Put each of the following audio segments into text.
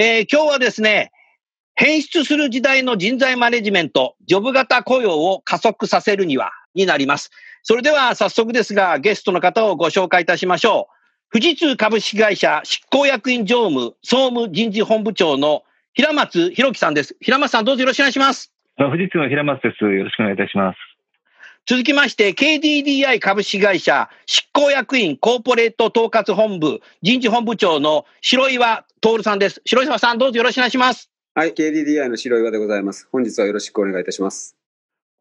えー、今日はですね変質する時代の人材マネジメント、ジョブ型雇用を加速させるには、になります。それでは早速ですが、ゲストの方をご紹介いたしましょう。富士通株式会社執行役員常務総務人事本部長の平松弘樹さんです。平松さんどうぞよろしくお願いします。富士通の平松です。よろしくお願いいたします。続きまして、KDDI 株式会社執行役員コーポレート統括本部人事本部長の白岩徹さんです。白岩さんどうぞよろしくお願いします。はい、KDDI の白岩でございます。本日はよろしくお願いいたします。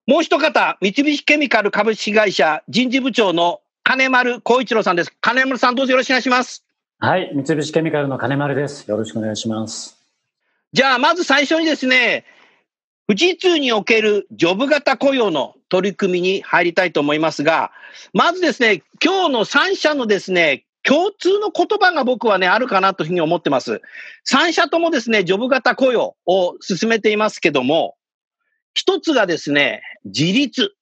もう一方、三菱ケミカル株式会社人事部長の金丸光一郎さんです。金丸さん、どうぞよろしくお願いします。はい、三菱ケミカルの金丸です。よろしくお願いします。じゃあ、まず最初にですね、富士通におけるジョブ型雇用の取り組みに入りたいと思いますが、まずですね、今日の3社のですね、共通の言葉が僕はね、あるかなというふうに思ってます。3社ともですね、ジョブ型雇用を進めていますけども、一つがですね、自立。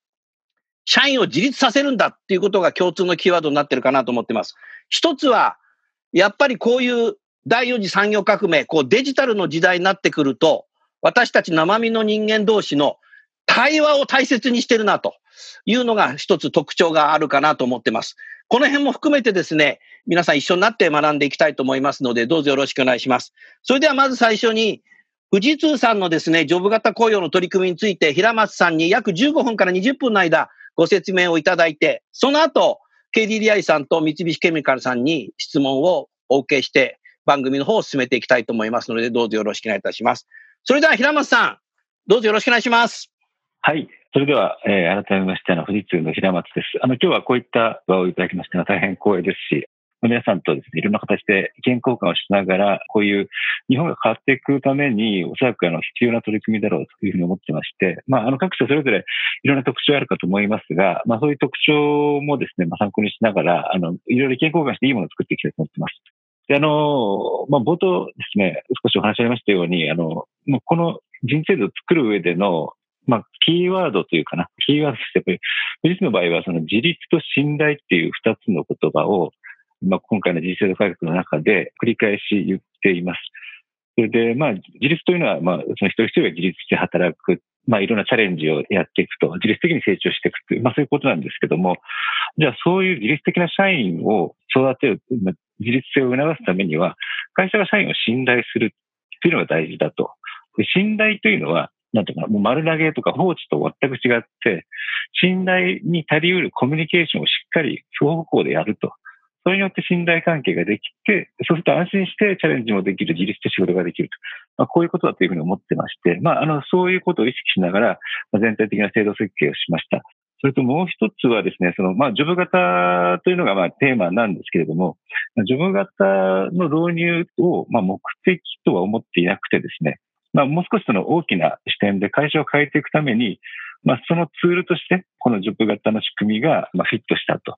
社員を自立させるんだっていうことが共通のキーワードになってるかなと思ってます。一つは、やっぱりこういう第四次産業革命、こうデジタルの時代になってくると、私たち生身の人間同士の対話を大切にしてるなというのが一つ特徴があるかなと思ってます。この辺も含めてですね、皆さん一緒になって学んでいきたいと思いますので、どうぞよろしくお願いします。それではまず最初に、富士通さんのですね、ジョブ型雇用の取り組みについて、平松さんに約15分から20分の間、ご説明をいただいて、その後、KDDI さんと三菱ケミカルさんに質問をお受けして、番組の方を進めていきたいと思いますので、どうぞよろしくお願いいたします。それでは平松さん、どうぞよろしくお願いします。はい。それでは、えー、改めまして、あの、富士通の平松です。あの、今日はこういった場をいただきまして、大変光栄ですし、皆さんとですね、いろんな形で意見交換をしながら、こういう日本が変わっていくために、おそらくあの必要な取り組みだろうというふうに思ってまして、まあ、あの各社それぞれいろんな特徴あるかと思いますが、まあ、そういう特徴もですね、まあ、参考にしながら、あの、いろいろ意見交換していいものを作っていきたいと思ってます。で、あの、まあ、冒頭ですね、少しお話ありましたように、あの、もうこの人生図を作る上でのまあ、キーワードというかな、キーワードとしてやっぱり、富士の場合はその自立と信頼っていう二つの言葉を、まあ、今回の人生度改革の中で繰り返し言っています。それで、まあ、自立というのは、まあ、その一人一人が自立して働く、まあ、いろんなチャレンジをやっていくと、自律的に成長していくという、まあ、そういうことなんですけども、じゃあ、そういう自律的な社員を育てる、まあ、自立性を促すためには、会社が社員を信頼するというのが大事だと。信頼というのは、なんていうか、もう丸投げとか放置と全く違って、信頼に足りうるコミュニケーションをしっかり双方向でやると。それによって信頼関係ができて、そうすると安心してチャレンジもできる、自立して仕事ができると。まあ、こういうことだというふうに思ってまして、まあ、あの、そういうことを意識しながら、全体的な制度設計をしました。それともう一つはですね、その、まあ、ジョブ型というのが、まあ、テーマなんですけれども、ジョブ型の導入を、まあ、目的とは思っていなくてですね、まあ、もう少しその大きな視点で会社を変えていくために、まあ、そのツールとして、このジョブ型の仕組みが、まあ、フィットしたと。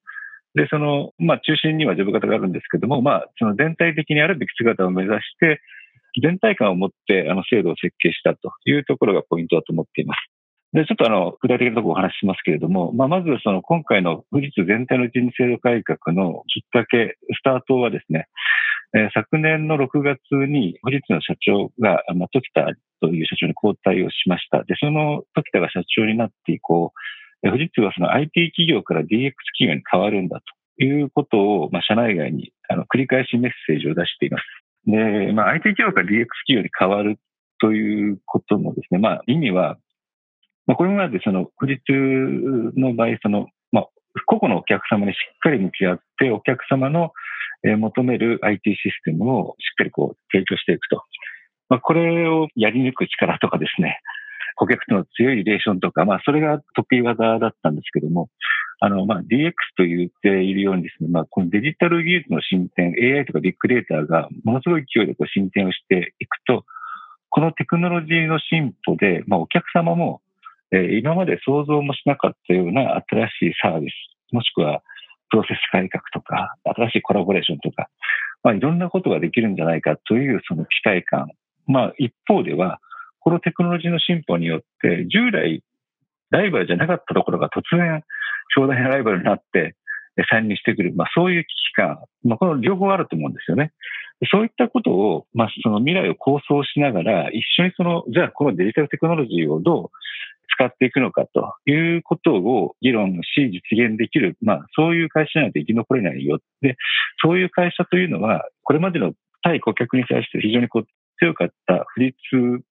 で、その、まあ、中心にはジョブ型があるんですけども、まあ、その全体的にあるべき姿を目指して、全体感を持って、あの、制度を設計したというところがポイントだと思っています。で、ちょっとあの、具体的なところをお話ししますけれども、まあ、まずその今回の富士通全体の人事制度改革のきっかけ、スタートはですね、えー、昨年の6月に富士通の社長が、まあ、時田という社長に交代をしました。で、その時田が社長になって以降、富士通はその IT 企業から DX 企業に変わるんだということを、まあ、社内外にあの繰り返しメッセージを出しています。で、まあ、IT 企業から DX 企業に変わるということのですね、まあ、意味は、まあ、これまでその富士通の場合、その、まあ、個々のお客様にしっかり向き合って、お客様の求める IT システムをしっかりこう提供していくと。まあ、これをやり抜く力とかですね、顧客との強いリレーションとか、まあ、それが得意技だったんですけども、あの、まあ、DX と言っているようにですね、まあ、このデジタル技術の進展、AI とかビッグデータがものすごい勢いでこう進展をしていくと、このテクノロジーの進歩で、まあ、お客様も、え、今まで想像もしなかったような新しいサービス、もしくはプロセス改革とか、新しいコラボレーションとか、まあ、いろんなことができるんじゃないかというその期待感。まあ、一方では、このテクノロジーの進歩によって、従来ライバルじゃなかったところが突然、強大なライバルになって、参入してくる、まあ、そういう危機感、まあ、この両方あると思うんですよね。そういったことを、まあ、その未来を構想しながら、一緒にその、じゃあこのデジタルテクノロジーをどう使っていくのかということを議論し、実現できる、まあ、そういう会社じゃないと生き残れないよ。で、そういう会社というのは、これまでの対顧客に対して非常にこう強かった不立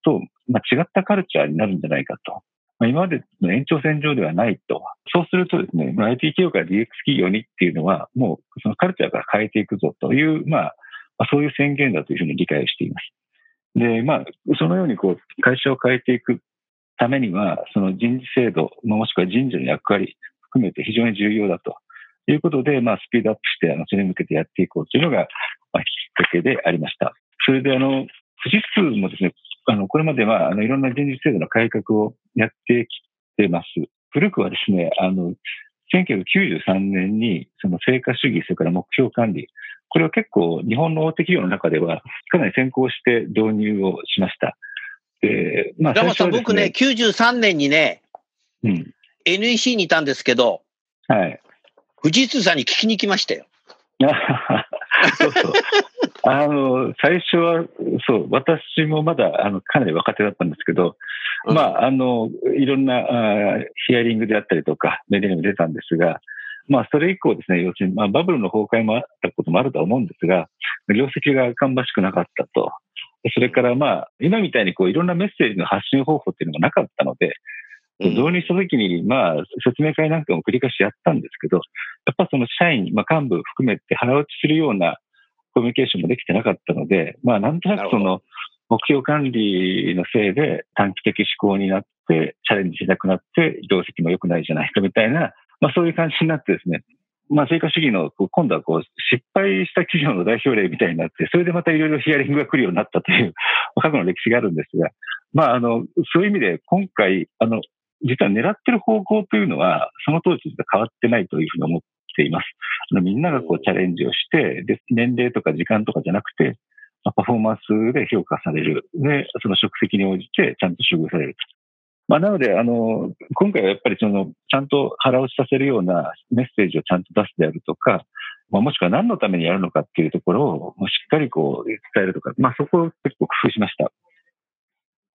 と、まあ、違ったカルチャーになるんじゃないかと。まあ、今までの延長線上ではないと。そうするとですね、IT 企業から DX 企業にっていうのは、もうそのカルチャーから変えていくぞという、まあ、そういう宣言だというふうに理解しています。で、まあ、そのようにこう、会社を変えていくためには、その人事制度、もしくは人事の役割含めて非常に重要だということで、まあ、スピードアップして、あの、それに向けてやっていこうというのが、まあ、きっかけでありました。それで、あの、富士通もですね、あの、これまでは、あの、いろんな人事制度の改革をやってきてます。古くはですね、あの、1993年に、その成果主義、それから目標管理、これは結構日本の大手企業の中ではかなり先行して導入をしました。で、まあ、ね、さん、僕ね、93年にね、うん、NEC にいたんですけど、はい。富士通さんに聞きに来ましたよ。そうそう。あの、最初は、そう、私もまだ、あの、かなり若手だったんですけど、うん、まあ、あの、いろんなあヒアリングであったりとか、メディアにも出たんですが、まあ、それ以降ですね、要するに、まあ、バブルの崩壊もあったこともあると思うんですが、業績が芳しくなかったと。それからまあ、今みたいにこういろんなメッセージの発信方法っていうのがなかったので、導入したときに、まあ、説明会なんかも繰り返しやったんですけど、やっぱその社員、まあ、幹部含めて腹落ちするようなコミュニケーションもできてなかったので、まあ、なんとなくその、目標管理のせいで短期的思考になって、チャレンジしなくなって、業績も良くないじゃないかみたいな、まあそういう感じになってですね、まあ成果主義の、今度はこう、失敗した企業の代表例みたいになって、それでまたいろいろヒアリングが来るようになったという、過去の歴史があるんですが、まああの、そういう意味で今回、あの、実は狙ってる方向というのは、その当時と変わってないというふうに思っています。あのみんながこうチャレンジをして、で、年齢とか時間とかじゃなくて、パフォーマンスで評価される。で、その職責に応じてちゃんと処遇されるまあ、なので、あの、今回はやっぱりその、ちゃんと腹落ちさせるようなメッセージをちゃんと出すであるとか、まあ、もしくは何のためにやるのかっていうところをしっかりこう伝えるとか、まあ、そこを結構工夫しました。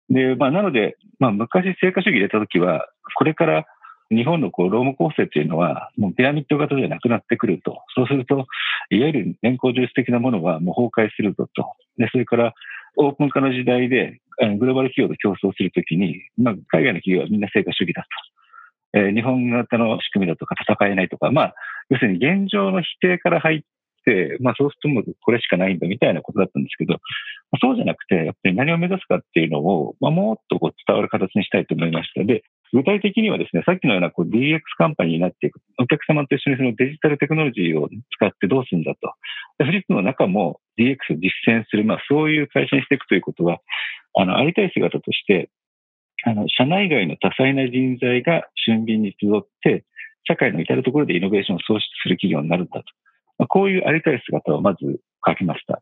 で、まあ、なので、まあ、昔成果主義入れたときは、これから日本のこう、労務構成っていうのは、もうピラミッド型ではなくなってくると。そうすると、いわゆる年功序列的なものはもう崩壊するぞと。で、それから、オープン化の時代で、グローバル企業と競争するときに、まあ、海外の企業はみんな成果主義だと。えー、日本型の仕組みだとか戦えないとか、まあ、要するに現状の否定から入って、まあそうするともうこれしかないんだみたいなことだったんですけど、そうじゃなくて、やっぱり何を目指すかっていうのを、まあ、もっとこう伝わる形にしたいと思いました。で、具体的にはですね、さっきのようなこう DX カンパニーになっていく、お客様と一緒にそのデジタルテクノロジーを使ってどうするんだと。富士通の中も DX を実践する、まあそういう会社にしていくということは、あの、ありたい姿として、あの、社内外の多彩な人材が俊敏に集って、社会の至るところでイノベーションを創出する企業になるんだと。まあ、こういうありたい姿をまず書きました。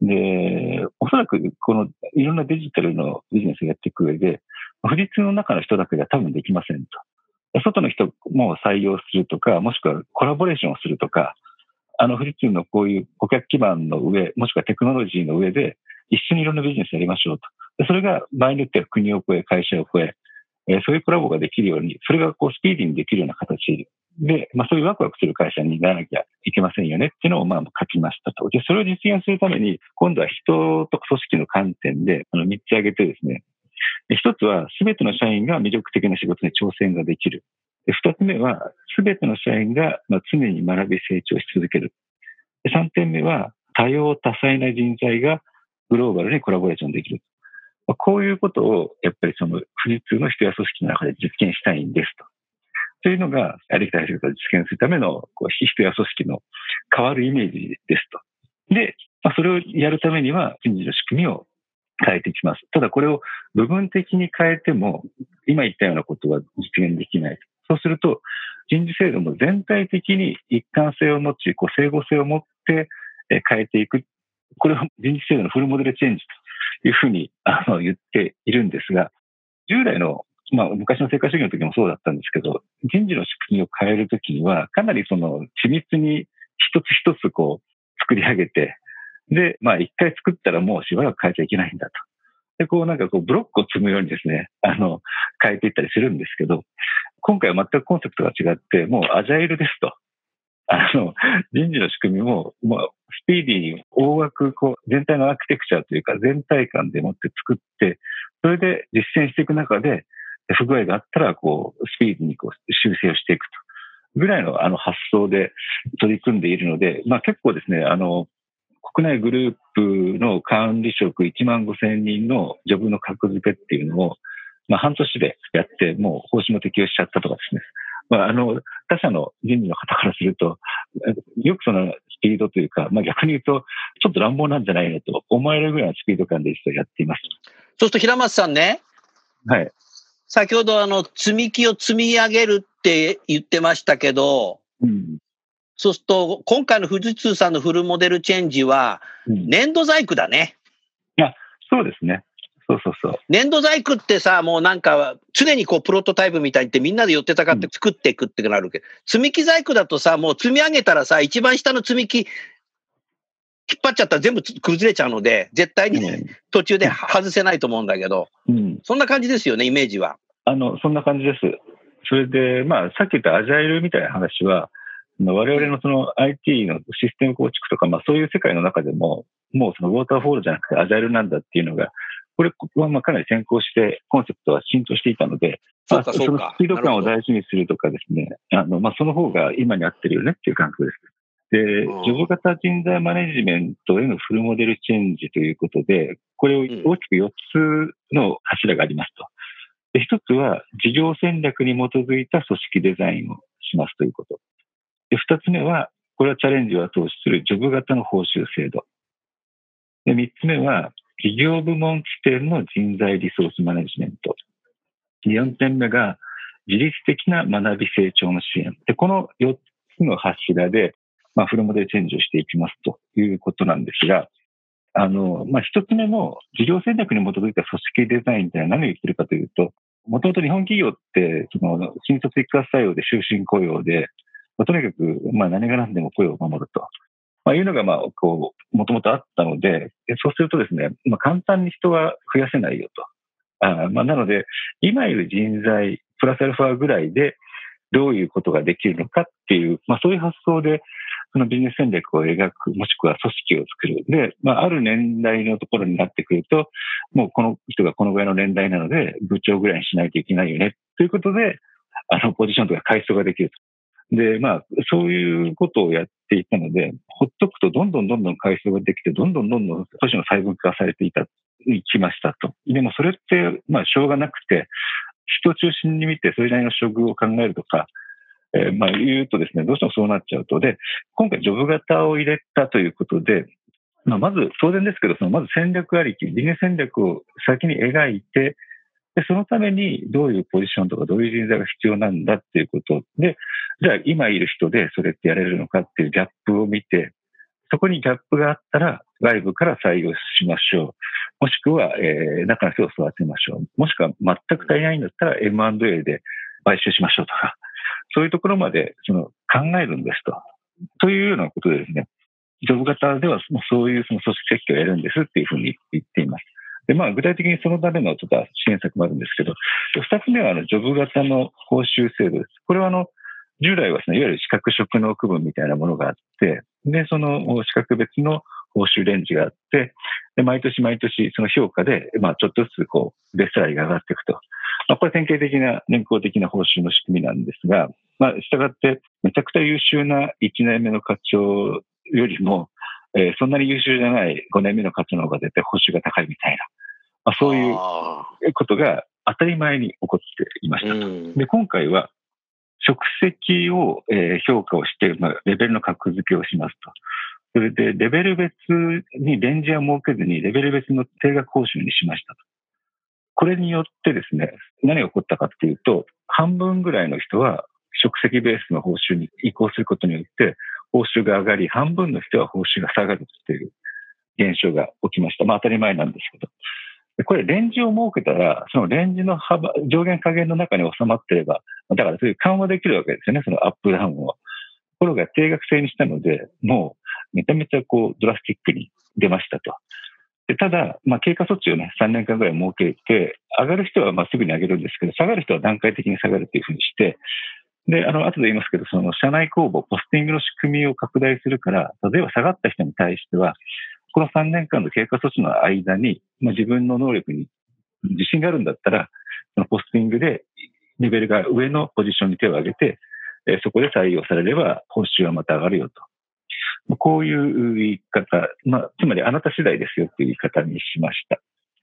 で、おそらくこのいろんなデジタルのビジネスをやっていく上で、富士通の中の人だけでは多分できませんと。外の人も採用するとか、もしくはコラボレーションをするとか、あの富士通のこういう顧客基盤の上、もしくはテクノロジーの上で、一緒にいろんなビジネスやりましょうと。それが場合によっては国を超え、会社を超え、えそういうコラボができるように、それがこうスピーディーにできるような形で、まあそういうワクワクする会社にならなきゃいけませんよねっていうのをまあ書きましたと。で、それを実現するために、今度は人と組織の観点で、あの、3つ挙げてですね、一つは、すべての社員が魅力的な仕事に挑戦ができる。二つ目は、すべての社員が常に学び成長し続ける。三点目は、多様多彩な人材がグローバルにコラボレーションできる。こういうことを、やっぱりその富士通の人や組織の中で実現したいんですと。というのが、ありきたりと実現するためのこう人や組織の変わるイメージですと。で、それをやるためには人事の仕組みを変えていきます。ただこれを部分的に変えても、今言ったようなことは実現できない。そうすると、人事制度も全体的に一貫性を持ち、こう整合性を持って変えていく。これは人事制度のフルモデルチェンジというふうにあの言っているんですが、従来の、まあ、昔の成果主義の時もそうだったんですけど、人事の仕組みを変えるときには、かなりその緻密に一つ一つこう作り上げて、で、まあ一回作ったらもうしばらく変えちゃいけないんだと。で、こうなんかこうブロックを積むようにですね、あの、変えていったりするんですけど、今回は全くコンセプトが違って、もうアジャイルですと。あの、人事の仕組みも、もうスピーディーに大枠、こう、全体のアーキテクチャというか、全体感でもって作って、それで実践していく中で、不具合があったら、こう、スピーディーにこう修正をしていくと。ぐらいのあの発想で取り組んでいるので、まあ結構ですね、あの、国内グループの管理職1万5千人のジョブの格付けっていうのを、まあ半年でやって、もう方針も適用しちゃったとかですね。まあ、あの、他社の人事の方からすると、よくそのスピードというか、まあ逆に言うと、ちょっと乱暴なんじゃないのと思われるぐらいのスピード感で実はやっています。そうすると平松さんね。はい。先ほどあの、積み木を積み上げるって言ってましたけど、うん、そうすると、今回の富士通さんのフルモデルチェンジは、粘土細工だね。うん、いや、そうですね。そうそうそう。粘土細工ってさ、もうなんか、常にこう、プロトタイプみたいにってみんなで寄ってたかって作っていくってなるけど、うん、積み木細工だとさ、もう積み上げたらさ、一番下の積み木、引っ張っちゃったら全部崩れちゃうので、絶対に途中で外せないと思うんだけど、うん、そんな感じですよね、イメージは。あの、そんな感じです。それで、まあ、さっき言ったアジャイルみたいな話は、我々のその IT のシステム構築とか、まあそういう世界の中でも、もうそのウォーターフォールじゃなくてアジャイルなんだっていうのが、これはまあかなり先行してコンセプトは浸透していたので、そそのスピード感を大事にするとかですね、あの、まあその方が今に合ってるよねっていう感覚です。で、ジョブ型人材マネジメントへのフルモデルチェンジということで、これを大きく4つの柱がありますと。で、1つは事業戦略に基づいた組織デザインをしますということ。で、二つ目は、これはチャレンジを後押しするジョブ型の報酬制度。で、三つ目は、企業部門起点の人材リソースマネジメント。四点目が、自律的な学び成長の支援。で、この四つの柱で、まあ、フルモデルチェンジをしていきますということなんですが、あの、まあ、一つ目の事業戦略に基づいた組織デザインって何を言ってるかというと、もともと日本企業って、その、新卒一括採用で終身雇用で、まあ、とにかく、まあ、何が何でも雇用を守ると。まあ、いうのが、まあ、こう、もともとあったので、そうするとですね、まあ、簡単に人は増やせないよと。あまあ、なので、今いる人材、プラスアルファぐらいで、どういうことができるのかっていう、まあ、そういう発想で、そのビジネス戦略を描く、もしくは組織を作る。で、まあ、ある年代のところになってくると、もうこの人がこのぐらいの年代なので、部長ぐらいにしないといけないよね。ということで、あの、ポジションとか階層ができる。で、まあ、そういうことをやっていたので、ほっとくとどんどんどんどん回数ができて、どんどんどんどん都市の細分化されていた、いきましたと。でもそれって、まあ、しょうがなくて、人を中心に見て、それなりの処遇を考えるとか、えー、まあ、言うとですね、どうしてもそうなっちゃうと。で、今回ジョブ型を入れたということで、まあ、まず、当然ですけど、そのまず戦略ありき、ビジネス戦略を先に描いて、で、そのためにどういうポジションとかどういう人材が必要なんだっていうことで、じゃあ今いる人でそれってやれるのかっていうギャップを見て、そこにギャップがあったら外部から採用しましょう。もしくは、えー、中の人を育てましょう。もしくは全く足りないんだったら M&A で買収しましょうとか、そういうところまでその考えるんですと。というようなことでですね、ジョブ型ではそういうその組織設計をやるんですっていうふうに言っています。で、まあ、具体的にそのためのちょっと支援策もあるんですけど、二つ目は、あの、ジョブ型の報酬制度です。これは、あの、従来はですね、いわゆる資格職能区分みたいなものがあって、で、その資格別の報酬レンジがあって、で毎年毎年その評価で、まあ、ちょっとずつこう、ベストライが上がっていくと。まあ、これ典型的な年功的な報酬の仕組みなんですが、まあ、従って、めちゃくちゃ優秀な1年目の課長よりも、えー、そんなに優秀じゃない5年目の課長の方が絶対報酬が高いみたいな、まあ、そういうことが当たり前に起こっていました。で、今回は、職責を、えー、評価をして、まあ、レベルの格付けをしますと。それで、レベル別にレンジは設けずに、レベル別の定額報酬にしましたと。これによってですね、何が起こったかっていうと、半分ぐらいの人は職責ベースの報酬に移行することによって、報酬が上がり、半分の人は報酬が下がるっていう現象が起きました。まあ当たり前なんですけど。これ、レンジを設けたら、そのレンジの幅、上限下限の中に収まってれば、だからそういう緩和できるわけですよね、そのアップダウンを。ところが定額制にしたので、もうめちゃめちゃこうドラスティックに出ましたと。でただ、まあ、経過措置をね、3年間ぐらい設けて、上がる人はまあすぐに上げるんですけど、下がる人は段階的に下がるというふうにして、で、あの、後で言いますけど、その社内公募、ポスティングの仕組みを拡大するから、例えば下がった人に対しては、この3年間の経過措置の間に、まあ、自分の能力に自信があるんだったら、そのポスティングでレベルが上のポジションに手を挙げて、えそこで採用されれば報酬はまた上がるよと。こういう言い方、まあ、つまりあなた次第ですよっていう言い方にしました。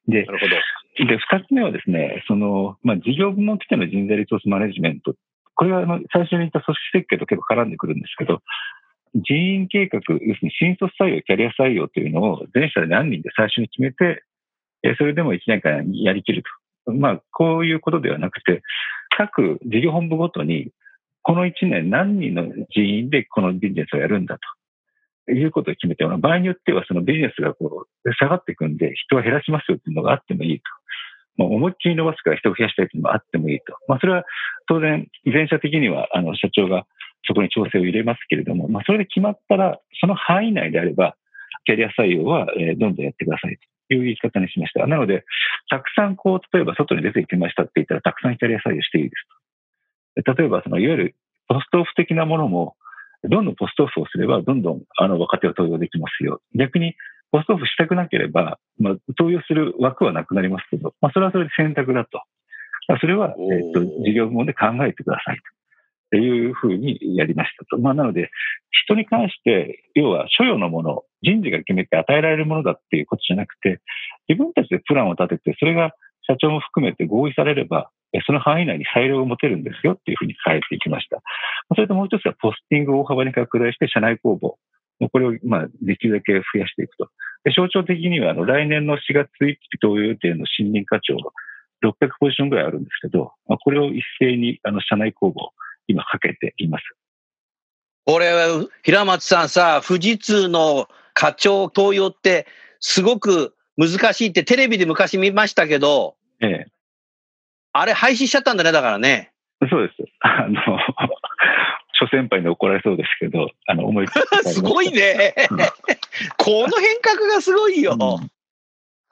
で、なるほど。で、二つ目はですね、その、まあ、事業部門規定の人材リソースマネジメントこれはあの最初に言った組織設計と結構絡んでくるんですけど、人員計画、要するに新卒採用、キャリア採用というのを全社で何人で最初に決めて、それでも1年間やりきると。まあ、こういうことではなくて、各事業本部ごとに、この1年何人の人員でこのビジネスをやるんだと。いうことを決めて、場合によってはそのビジネスがこう下がっていくんで人を減らしますよっていうのがあってもいいと。もう思いっきり伸ばすから人を増やしたいというのもあってもいいと。まあ、それは当然、全社的には、あの、社長がそこに調整を入れますけれども、まあ、それで決まったら、その範囲内であれば、キャリア採用は、えー、どんどんやってくださいという言い方にしました。なので、たくさんこう、例えば外に出て行きましたって言ったら、たくさんキャリア採用していいですと。例えば、その、いわゆるポストオフ的なものも、どんどんポストオフをすれば、どんどんあの若手を登用できますよ。逆に、ポストオフしたくなければ、まあ、投与する枠はなくなりますけど、まあ、それはそれで選択だと。それは、えっ、と、事業部門で考えてくださいと。いうふうにやりましたと。まあ、なので、人に関して、要は所与のもの、人事が決めて与えられるものだっていうことじゃなくて、自分たちでプランを立てて、それが社長も含めて合意されれば、その範囲内に裁量を持てるんですよっていうふうに変えていきました。それともう一つはポスティングを大幅に拡大して社内公募。これをまあできるだけ増やしていくと。で象徴的にはあの来年の4月1日投与予定の新任課長、600ポジションぐらいあるんですけど、まあ、これを一斉にあの社内公募、今かけています。これ、平松さんさ、富士通の課長投与ってすごく難しいってテレビで昔見ましたけど、ええ。あれ廃止しちゃったんだね、だからね。そうです。あの、諸先輩に怒られそうですけど、あの、思い すごいね。この変革がすごいよ。うん。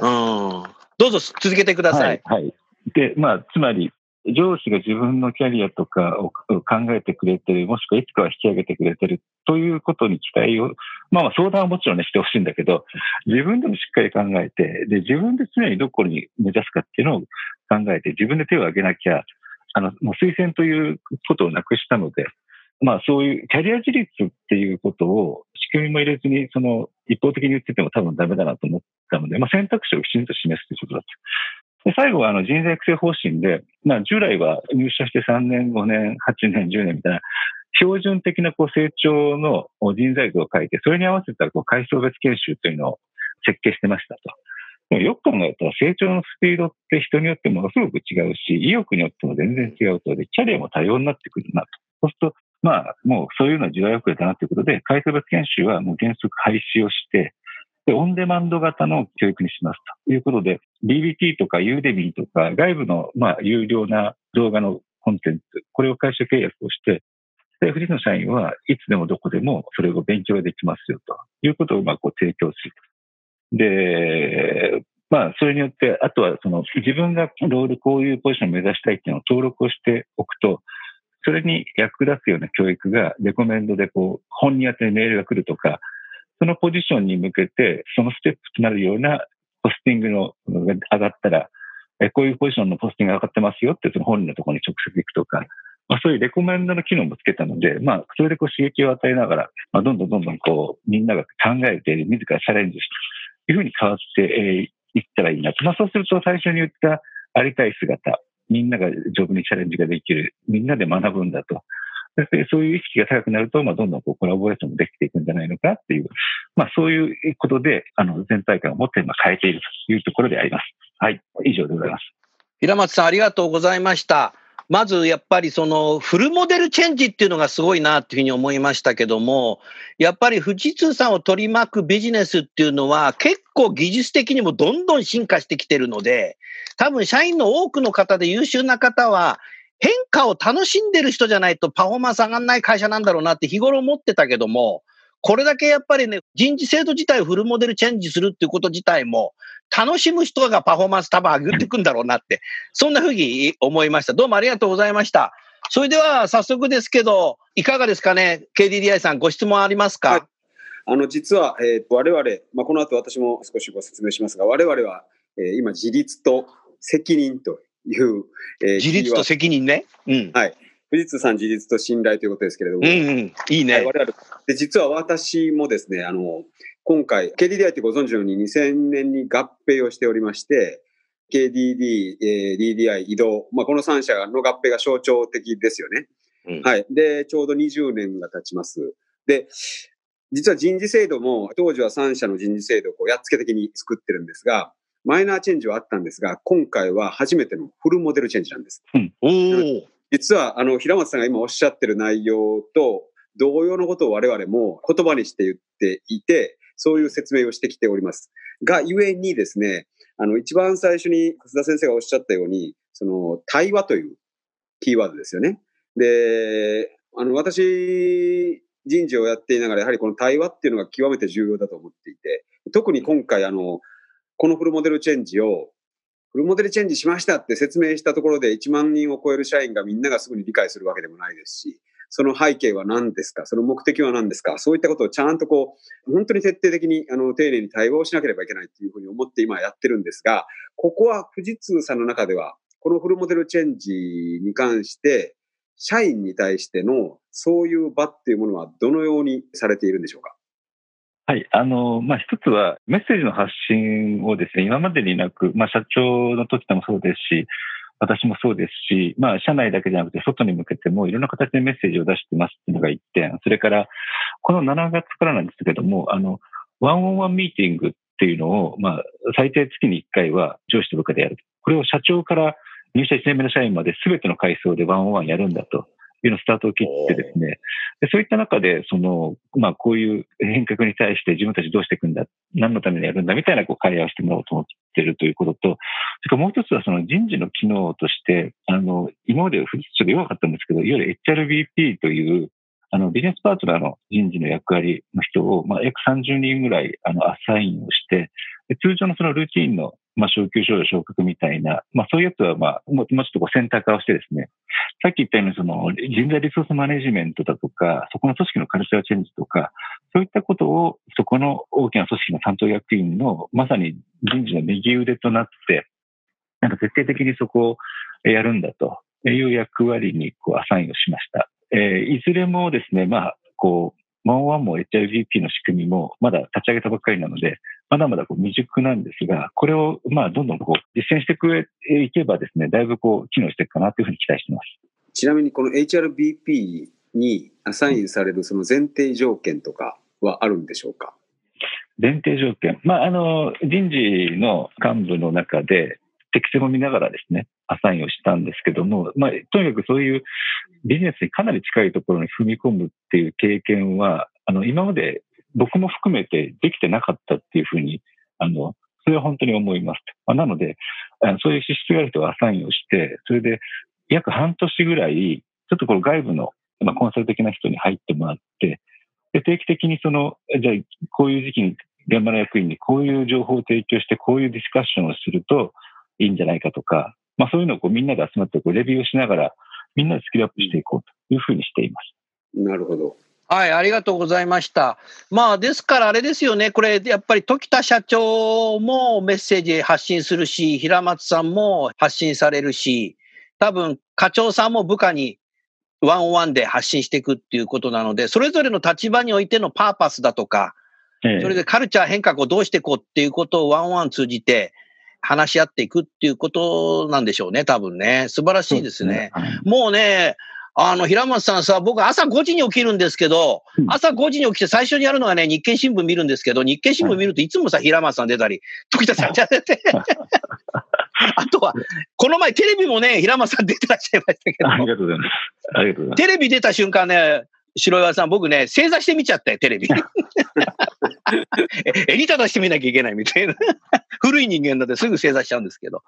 うん、どうぞ続けてください。はい。はい、で、まあ、つまり、上司が自分のキャリアとかを考えてくれてる、もしくはいつかは引き上げてくれてるということに期待を、まあ相談はもちろんねしてほしいんだけど、自分でもしっかり考えて、で、自分で常にどこに目指すかっていうのを考えて、自分で手を挙げなきゃ、あの、もう推薦ということをなくしたので、まあそういうキャリア自立っていうことを仕組みも入れずに、その一方的に言ってても多分ダメだなと思ったので、まあ選択肢をきちんと示すということだった。で最後はあの人材育成方針で、まあ従来は入社して3年、5年、8年、10年みたいな標準的なこう成長の人材図を書いて、それに合わせたこう階層別研修というのを設計してましたと。でもよく考えたら成長のスピードって人によってものすごく違うし、意欲によっても全然違うとで、キャリアも多様になってくるなと。そうすると、まあ、もうそういうのは時代遅れだなということで、階層別研修はもう原則廃止をして、で、オンデマンド型の教育にしますということで、DBT とか Udemy とか外部の、まあ、有料な動画のコンテンツ、これを会社契約をして、で、富士の社員はいつでもどこでもそれを勉強ができますよということを、まあ、こう提供する。で、まあ、それによって、あとはその自分がロールこういうポジションを目指したいっていうのを登録をしておくと、それに役立つような教育がレコメンドでこう、本に宛てにメールが来るとか、そのポジションに向けて、そのステップとなるようなポスティングのが上がったら、こういうポジションのポスティングが上がってますよって、その本人のところに直接行くとか、まあ、そういうレコメンドの機能もつけたので、まあ、それでこう刺激を与えながら、まあ、どんどんどんどんこう、みんなが考えて、自らチャレンジして、いうふうに変わってい、ったらいいなと。まあ、そうすると最初に言ったありたい姿、みんなが丈夫にチャレンジができる、みんなで学ぶんだと。そういう意識が高くなると、まあ、どんどんこうコラボレーションもできていくんじゃないのかっていう、まあ、そういうことで、あの、全体感を持って今変えているというところであります。はい。以上でございます。平松さん、ありがとうございました。まずやっぱりそのフルモデルチェンジっていうのがすごいなっていうふうに思いましたけども、やっぱり富士通さんを取り巻くビジネスっていうのは結構技術的にもどんどん進化してきてるので、多分社員の多くの方で優秀な方は変化を楽しんでる人じゃないとパフォーマンス上がんない会社なんだろうなって日頃思ってたけども、これだけやっぱりね、人事制度自体をフルモデルチェンジするっていうこと自体も、楽しむ人がパフォーマンス多分上げていくんだろうなって、そんなふうに思いました。どうもありがとうございました。それでは早速ですけど、いかがですかね ?KDDI さん、ご質問ありますか、はい、あの、実は、えー、我々、まあ、この後私も少しご説明しますが、我々は、えー、今、自立と責任という、えー、自立と責任ね。うん。はい。富士通さん自立と信頼ということですけれども。うんうん。いいね。我々、で、実は私もですね、あの、今回、KDDI ってご存知のように2000年に合併をしておりまして、KDD、えー、DDI、移動、まあ、この3社の合併が象徴的ですよね。うん、はい。で、ちょうど20年が経ちます。で、実は人事制度も、当時は3社の人事制度をこうやっつけ的に作ってるんですが、マイナーチェンジはあったんですが、今回は初めてのフルモデルチェンジなんです。うん、お実は、あの、平松さんが今おっしゃってる内容と、同様のことを我々も言葉にして言っていて、そういう説明をしてきております。が、ゆえにですね、あの、一番最初に、楠田先生がおっしゃったように、その、対話というキーワードですよね。で、あの、私、人事をやっていながら、やはりこの対話っていうのが極めて重要だと思っていて、特に今回、あの、このフルモデルチェンジを、フルモデルチェンジしましたって説明したところで1万人を超える社員がみんながすぐに理解するわけでもないですし、その背景は何ですかその目的は何ですかそういったことをちゃんとこう、本当に徹底的に、あの、丁寧に対話をしなければいけないというふうに思って今やってるんですが、ここは富士通さんの中では、このフルモデルチェンジに関して、社員に対してのそういう場っていうものはどのようにされているんでしょうか？はい。あの、まあ、一つはメッセージの発信をですね、今までになく、まあ、社長の時でもそうですし、私もそうですし、まあ、社内だけじゃなくて、外に向けてもいろんな形でメッセージを出してますっていうのが一点。それから、この7月からなんですけども、あの、ワンオンワンミーティングっていうのを、まあ、最低月に1回は上司と部下でやる。これを社長から入社1年目の社員まで全ての階層でワンオンワンやるんだと。いうのをスタートを切ってですね、そういった中で、その、まあ、こういう変革に対して自分たちどうしていくんだ、何のためにやるんだみたいなこう会話をしてもらおうと思ってるということと、それからもう一つはその人事の機能として、あの、今までちょっと弱かったんですけど、いわゆる HRBP という、あの、ビジネスパートナーの人事の役割の人を、まあ、約30人ぐらい、あの、アサインをして、通常のそのルーティンのまあ、昇給賞与昇格みたいな、まあ、そういうやつは、まあ、もうちょっとこうセンター化をしてですね、さっき言ったように、その、人材リソースマネジメントだとか、そこの組織のカルチャーチェンジとか、そういったことを、そこの大きな組織の担当役員の、まさに人事の右腕となって、なんか徹底的にそこをやるんだという役割に、こう、アサインをしました。えー、いずれもですね、まあ、こう、ワンワンも HIVP の仕組みもまだ立ち上げたばっかりなので、まだまだこう未熟なんですが、これをまあどんどんこう実践していけばですね、だいぶこう機能していくかなというふうに期待しています。ちなみにこの HRBP にアサインされるその前提条件とかはあるんでしょうか？前提条件。まあ、あの、人事の幹部の中で、適性も見ながらですね、アサインをしたんですけども、まあ、とにかくそういうビジネスにかなり近いところに踏み込むっていう経験は、あの、今まで僕も含めてできてなかったっていうふうに、あの、それは本当に思います。まあ、なので、あのそういう資質がある人はアサインをして、それで約半年ぐらい、ちょっとこの外部の、まあ、コンサル的な人に入ってもらって、で定期的にその、じゃあ、こういう時期に現場の役員にこういう情報を提供して、こういうディスカッションをするといいんじゃないかとか、まあそういうのをこうみんなで集まってこうレビューをしながら、みんなでスキルアップしていこうというふうにしています。なるほど。はい、ありがとうございました。まあ、ですからあれですよね、これ、やっぱり時田社長もメッセージ発信するし、平松さんも発信されるし、多分課長さんも部下にワンオンワンで発信していくっていうことなので、それぞれの立場においてのパーパスだとか、それでカルチャー変革をどうしていこうっていうことをワンオンワン通じて話し合っていくっていうことなんでしょうね、多分ね。素晴らしいですね。うすねもうね、あの、平松さんさ、僕朝5時に起きるんですけど、朝5時に起きて最初にやるのがね、日経新聞見るんですけど、日経新聞見るといつもさ、平松さん出たり、時田さん出て、あとは、この前テレビもね、平松さん出てらっしゃいましたけど。ありがとうございます。ありがとうございます。テレビ出た瞬間ね、白岩さん、僕ね、正座して見ちゃったよ、テレビ。襟正して見なきゃいけないみたいな。古い人間だってすぐ正座しちゃうんですけど。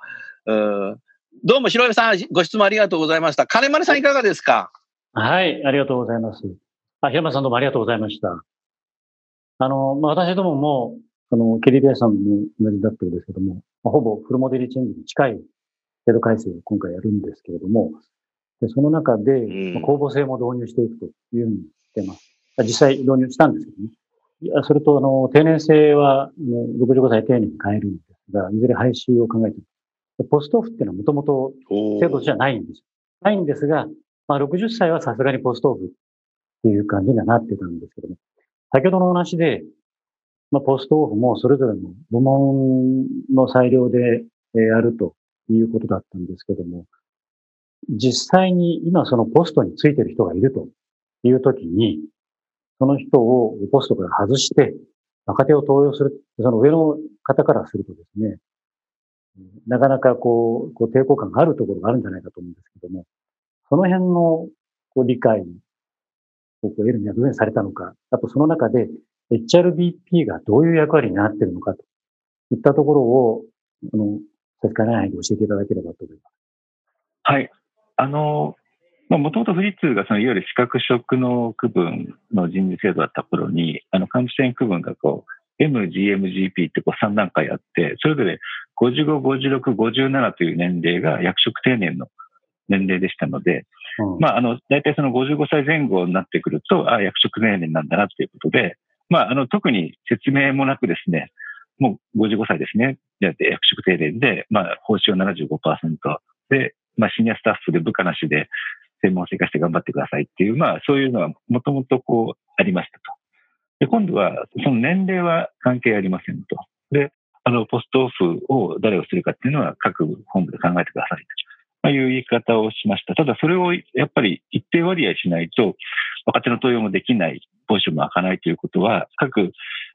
うんどうも、白岩さん、ご質問ありがとうございました。金丸さん、いかがですか？はい、ありがとうございます。あ、平間さんどうもありがとうございました。あの、まあ、私どもも、あの、ケリビアさんも同じだったんですけども、まあ、ほぼフルモデルチェンジに近い制度改正を今回やるんですけれども、でその中で、まあ、公募制も導入していくというふうにしてます。実際導入したんですけどね。いやそれと、あの、定年制は、あの65歳定年に変えるんですが、いずれ廃止を考えています。ポストオフっていうのはもともと制度じゃないんですよ。ないんですが、まあ、60歳はさすがにポストオフっていう感じにはなってたんですけども、先ほどのお話で、まあ、ポストオフもそれぞれの部門の裁量でやるということだったんですけども、実際に今そのポストについてる人がいるというときに、その人をポストから外して、若手を登用する、その上の方からするとですね、なかなかこう、こう抵抗感があるところがあるんじゃないかと思うんですけども、その辺のこう理解を得るにはどういうふうにされたのか、あとその中で HRBP がどういう役割になっているのかといったところを、あの、差し支えないで教えていただければと思います。はい。あの、もともと富士通がそのいわゆる資格職の区分の人事制度だった頃に、あの、幹部支援区分がこう、MGMGP ってこう3段階あって、それぞれ55、56、57という年齢が役職定年の年齢でしたので、うん、まあ、あの、大体その55歳前後になってくると、ああ、役職定年なんだなということで、まあ、あの、特に説明もなくですね、もう55歳ですね。で、役職定年で、まあ、報酬は75%で、まあ、シニアスタッフで部下なしで専門性化して頑張ってくださいっていう、まあ、そういうのはもともとこう、ありましたと。で、今度は、その年齢は関係ありませんと。で、あの、ポストオフを誰をするかっていうのは各本部で考えてくださいとまいう言い方をしました。ただ、それをやっぱり一定割合しないと、若手の登用もできない、ポジションも開かないということは、各、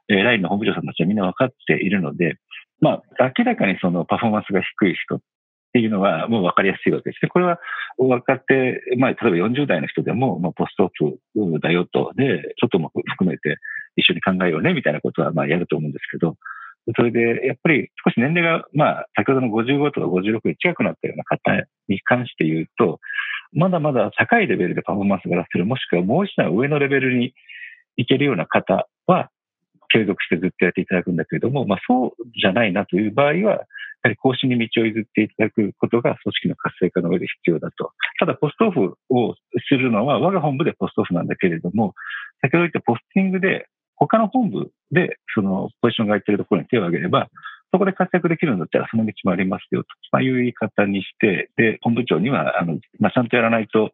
えー、ラインの本部長さんたちはみんな分かっているので、まあ、明らかにそのパフォーマンスが低い人っていうのはもう分かりやすいわけですね。これは若手、まあ、例えば40代の人でも、まあ、ポストオフだよと、で、ちょっとも含めて一緒に考えようね、みたいなことは、まあ、やると思うんですけど、それで、やっぱり少し年齢が、まあ、先ほどの55とか56に近くなったような方に関して言うと、まだまだ高いレベルでパフォーマンスが出せる、もしくはもう一段上のレベルに行けるような方は、継続してずっとやっていただくんだけれども、まあそうじゃないなという場合は、やはり更新に道を譲っていただくことが組織の活性化の上で必要だと。ただ、ポストオフをするのは我が本部でポストオフなんだけれども、先ほど言ったポスティングで他の本部でそのポジションが空いているところに手を挙げれば、そこで活躍できるんだったらその道もありますよと、まあ、いう言い方にして、で、本部長には、あの、まあ、ちゃんとやらないと、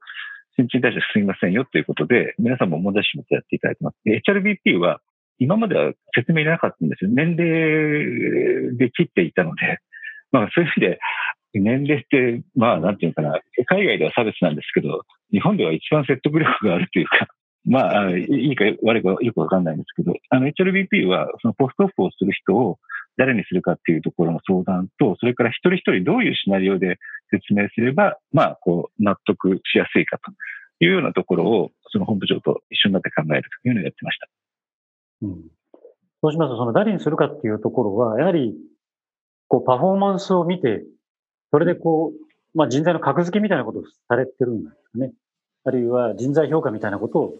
新陳代謝進みませんよということで、皆さんも問題視もやっていただいてます。HRBP は、今までは説明いらなかったんですよ。年齢で切っていたので、まあそういう意味で、年齢って、まあなんていうかな、海外では差別なんですけど、日本では一番説得力があるというか、まあ、いいか悪いかよくわかんないんですけど、あの HRBP はそのポストオフをする人を誰にするかっていうところの相談と、それから一人一人どういうシナリオで説明すれば、まあ、こう、納得しやすいかというようなところを、その本部長と一緒になって考えるというのをやってました。うん。そうしますと、その誰にするかっていうところは、やはり、こう、パフォーマンスを見て、それでこう、まあ、人材の格付けみたいなことをされてるんですかね。あるいは人材評価みたいなことを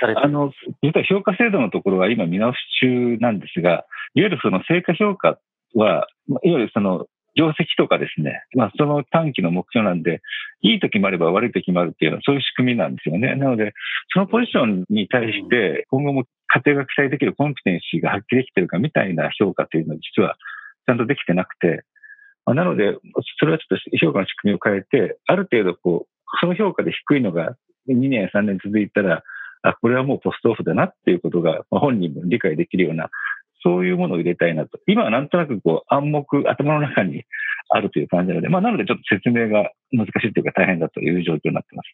されてあの、実は評価制度のところは今見直し中なんですが、いわゆるその成果評価は、いわゆるその定石とかですね、まあ、その短期の目標なんで、いい時もあれば悪い時もあるっていうのは、そういう仕組みなんですよね。なので、そのポジションに対して、今後も家庭が期待できるコンピテンシーが発揮できてるかみたいな評価というのは、実はちゃんとできてなくて、まあ、なので、それはちょっと評価の仕組みを変えて、ある程度こう、その評価で低いのが2年、3年続いたら、あ、これはもうポストオフだなっていうことが、まあ、本人も理解できるようなそういうものを入れたいなと。今はなんとなくこう暗黙、頭の中にあるという感じなので、まあなのでちょっと説明が難しいというか大変だという状況になってます。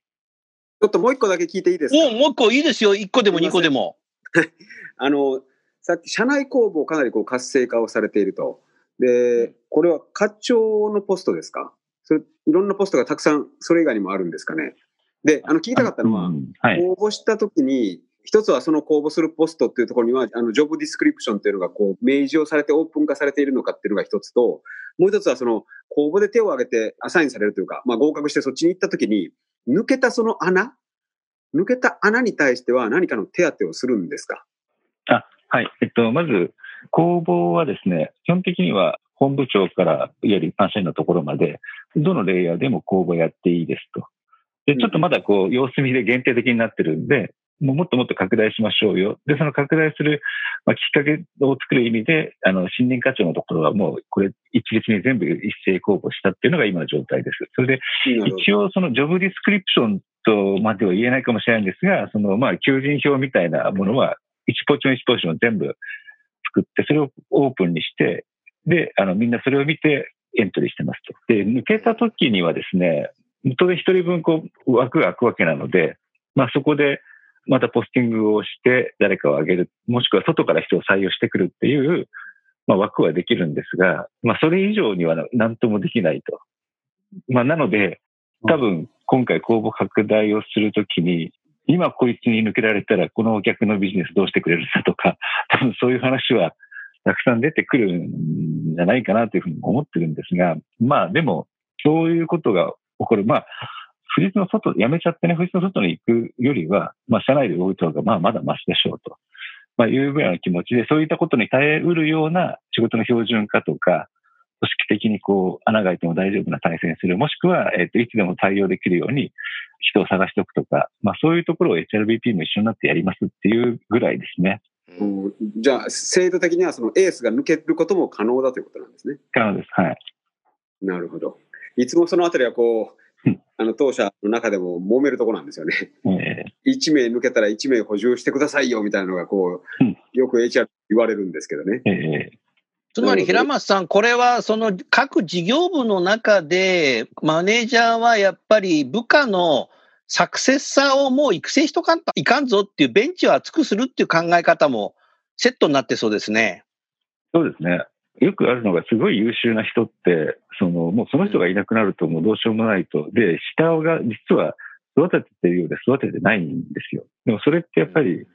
ちょっともう一個だけ聞いていいですか？もう、もう一個いいですよ。一個でも二個でも。あの、さっき社内公募かなりこう活性化をされていると。で、これは課長のポストですか？それ、いろんなポストがたくさん、それ以外にもあるんですかね？で、あの、聞きたかったのは、うん。はい、応募したときに、一つはその公募するポストっていうところには、あの、ジョブディスクリプションっていうのがこう、明示をされてオープン化されているのかっていうのが一つと、もう一つはその、公募で手を挙げてアサインされるというか、まあ合格してそっちに行った時に、抜けたその穴？抜けた穴に対しては何かの手当をするんですか？あ、はい。えっと、まず、公募はですね、基本的には本部長からいわゆる一般社員のところまで、どのレイヤーでも公募やっていいですと。で、ちょっとまだこう、様子見で限定的になってるんで、もうもっともっと拡大しましょうよ。で、その拡大する、まあ、きっかけを作る意味で、あの、新年課長のところはもう、これ、一律に全部一斉公募したっていうのが今の状態です。それで、一応そのジョブディスクリプションとまでは言えないかもしれないんですが、その、まあ、求人票みたいなものは、1ポジション1ポジション全部作って、それをオープンにして、で、あの、みんなそれを見てエントリーしてますと。で、抜けた時にはですね、当然一人分こう枠が空くわけなので、まあそこで、またポスティングをして誰かを上げる、もしくは外から人を採用してくるっていう、まあ、枠はできるんですが、まあ、それ以上には何ともできないと。まあ、なので、多分、今回公募拡大をするときに、今こいつに抜けられたら、このお客のビジネスどうしてくれるんだとか、多分そういう話はたくさん出てくるんじゃないかなというふうに思ってるんですが、まあでも、そういうことが起こる。まあ、富士の外、やめちゃってね、富士の外に行くよりは、まあ、社内で動いた方が、まあ、まだマシでしょうと。まあ、いうぐらいの気持ちで、そういったことに耐えうるような仕事の標準化とか、組織的にこう、穴が開いても大丈夫な体制にする、もしくは、えっ、ー、と、いつでも対応できるように人を探しておくとか、まあ、そういうところを HRBP も一緒になってやりますっていうぐらいですね。うん、じゃあ、制度的にはそのエースが抜けることも可能だということなんですね。可能です。はい。なるほど。いつもそのあたりはこう、あの当社の中でも揉めるとこなんですよね。1名抜けたら1名補充してくださいよみたいなのがこう、よく HR 言われるんですけどね。つまり平松さん、これはその各事業部の中で、マネージャーはやっぱり部下のサクセッサーをもう育成しとかんといかんぞっていうベンチを厚くするっていう考え方もセットになってそうですね。そうですね。よくあるのが、すごい優秀な人って、その、もうその人がいなくなるともうどうしようもないと。で、下が実は育ててるようで育ててないんですよ。でもそれってやっぱり、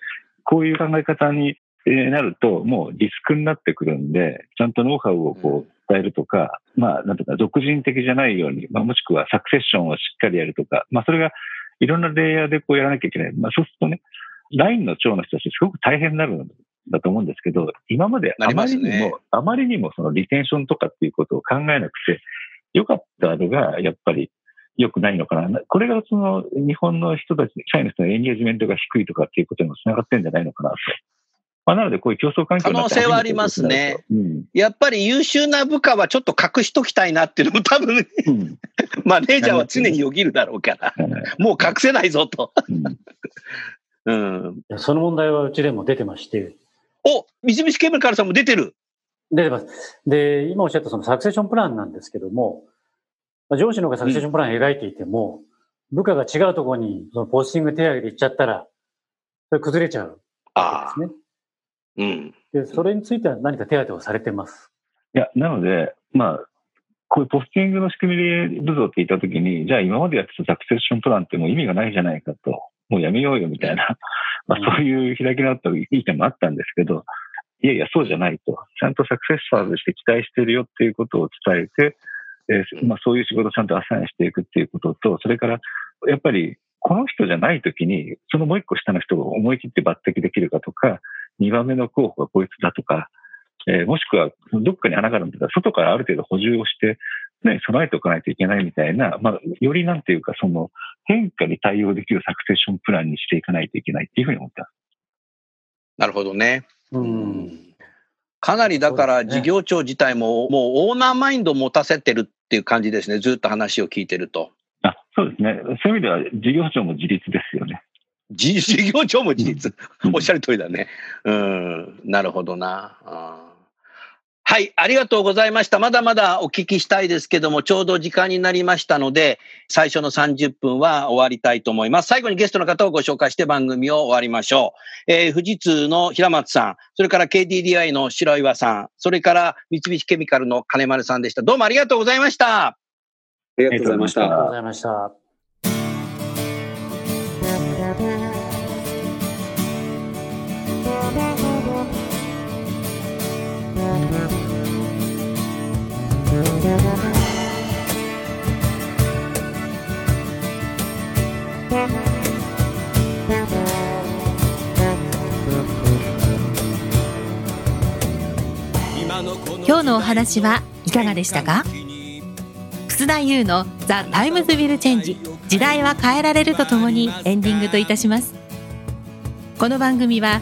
こういう考え方になると、もうリスクになってくるんで、ちゃんとノウハウをこう伝えるとか、まあ、なんとか、独人的じゃないように、まあ、もしくはサクセッションをしっかりやるとか、まあ、それがいろんなレイヤーでこうやらなきゃいけない。まあ、そうするとね、ラインの長の人たちすごく大変になるだと思うんですけど、今まであまりにも、ね、あまりにもそのリテンションとかっていうことを考えなくて、よかったのが、やっぱり良くないのかな。これがその日本の人たち、社員の人のエンゲージメントが低いとかっていうことにも繋がってるんじゃないのかなと。まあ、なので、こういう競争環境可能性はありますね、うん。やっぱり優秀な部下はちょっと隠しときたいなっていうのも多分、うん、マネージャーは常によぎるだろうから、もう隠せないぞと。うん、その問題はうちでも出てまして、お三菱ケミカルさんも出てる。出てます。で、今おっしゃったそのサクセッションプランなんですけども、上司の方がサクセッションプランを描いていても、うん、部下が違うところにそのポスティング手上げていっちゃったら、それ崩れちゃうわけですね。うん。で、それについては何か手当をされてます？いや、なので、まあ、こういうポスティングの仕組みでるぞって言ったときに、じゃあ今までやってたサクセッションプランってもう意味がないじゃないかと、もうやめようよみたいなまあ、そういう開き直った意見もあったんですけど、いやいや、そうじゃないと。ちゃんとサクセッサーとして期待してるよっていうことを伝えて、えー、まあ、そういう仕事をちゃんとアサインしていくっていうことと、それから、やっぱり、この人じゃないときに、そのもう一個下の人を思い切って抜擢できるかとか、二番目の候補がこいつだとか、えー、もしくはどっかに穴があるんだったら、外からある程度補充をして、ね、備えておかないといけないみたいな、まあ、よりなんていうか、その変化に対応できるサクセッションプランにしていかないといけないっていうふうに思ってます。なるほどね。うん。かなりだから事業長自体ももうオーナーマインドを持たせてるっていう感じですね。ずっと話を聞いてると。あそうですね。そういう意味では事業長も自立ですよね。事業長も自立。おっしゃる通りだね。うん。なるほどな。はい、ありがとうございました。まだまだお聞きしたいですけども、ちょうど時間になりましたので、最初の30分は終わりたいと思います。最後にゲストの方をご紹介して番組を終わりましょう。えー、富士通の平松さん、それから KDDI の白岩さん、それから三菱ケミカルの金丸さんでした。どうもありがとうございました。ありがとうございました。ありがとうございました。今日のお話はいかがでしたか？楠田祐の「The Times Will Change 時代は変えられる」とともにエンディングといたします。この番組は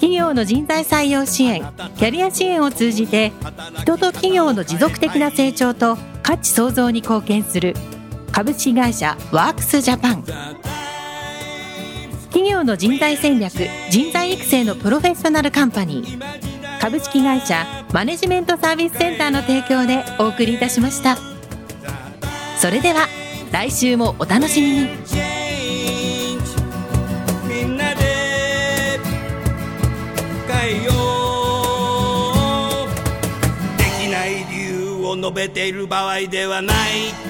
企業の人材採用支援キャリア支援を通じて人と企業の持続的な成長と価値創造に貢献する株式会社ワークスジャパン。企業の人材戦略人材育成のプロフェッショナルカンパニー株式会社マネジメントサービスセンターの提供でお送りいたしました。それでは来週もお楽しみに。述べている場合ではない。